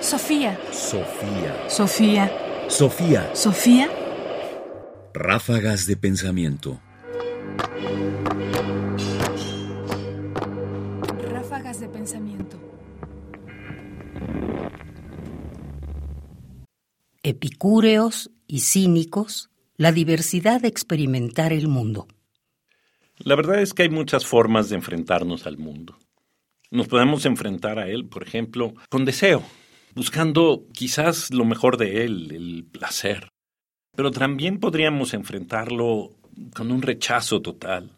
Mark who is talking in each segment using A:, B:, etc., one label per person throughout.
A: Sofía.
B: Sofía.
A: Sofía.
B: Sofía.
A: Sofía.
B: Ráfagas de pensamiento.
A: Ráfagas de pensamiento.
C: Epicúreos y cínicos, la diversidad de experimentar el mundo.
D: La verdad es que hay muchas formas de enfrentarnos al mundo. Nos podemos enfrentar a él, por ejemplo, con deseo, buscando quizás lo mejor de él, el placer. Pero también podríamos enfrentarlo con un rechazo total,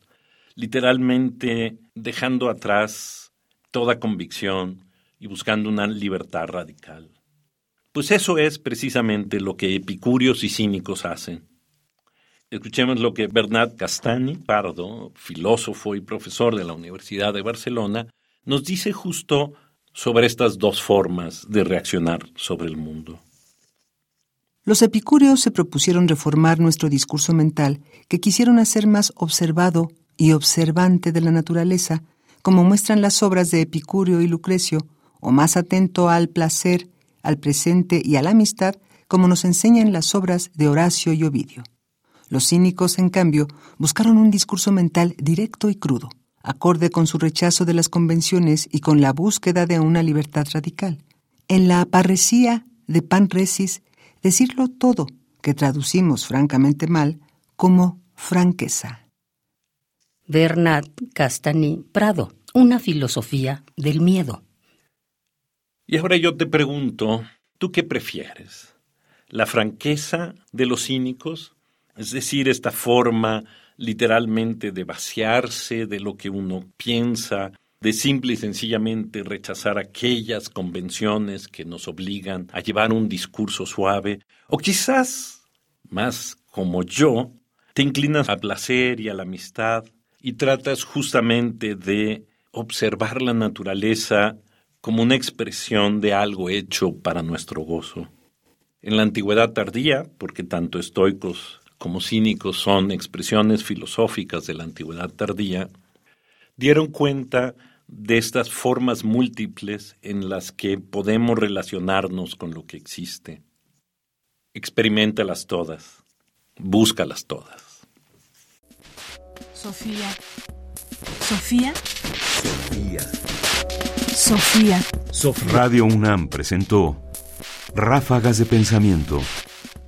D: literalmente dejando atrás toda convicción y buscando una libertad radical. Pues eso es precisamente lo que epicúreos y cínicos hacen. Escuchemos lo que Bernat Castani Pardo, filósofo y profesor de la Universidad de Barcelona, nos dice justo sobre estas dos formas de reaccionar sobre el mundo.
E: Los epicúreos se propusieron reformar nuestro discurso mental, que quisieron hacer más observado y observante de la naturaleza, como muestran las obras de Epicúreo y Lucrecio, o más atento al placer, al presente y a la amistad, como nos enseñan las obras de Horacio y Ovidio. Los cínicos, en cambio, buscaron un discurso mental directo y crudo acorde con su rechazo de las convenciones y con la búsqueda de una libertad radical. En la parresía de Panresis, decirlo todo, que traducimos francamente mal, como franqueza.
C: Bernat Castani Prado, una filosofía del miedo.
D: Y ahora yo te pregunto, ¿tú qué prefieres? ¿La franqueza de los cínicos? Es decir, esta forma literalmente de vaciarse de lo que uno piensa, de simple y sencillamente rechazar aquellas convenciones que nos obligan a llevar un discurso suave, o quizás, más como yo, te inclinas al placer y a la amistad y tratas justamente de observar la naturaleza como una expresión de algo hecho para nuestro gozo. En la antigüedad tardía, porque tanto estoicos como cínicos son expresiones filosóficas de la antigüedad tardía, dieron cuenta de estas formas múltiples en las que podemos relacionarnos con lo que existe. Experimentalas todas, búscalas todas.
A: Sofía. Sofía.
B: Sofía.
A: Sofía.
F: Radio UNAM presentó Ráfagas de Pensamiento.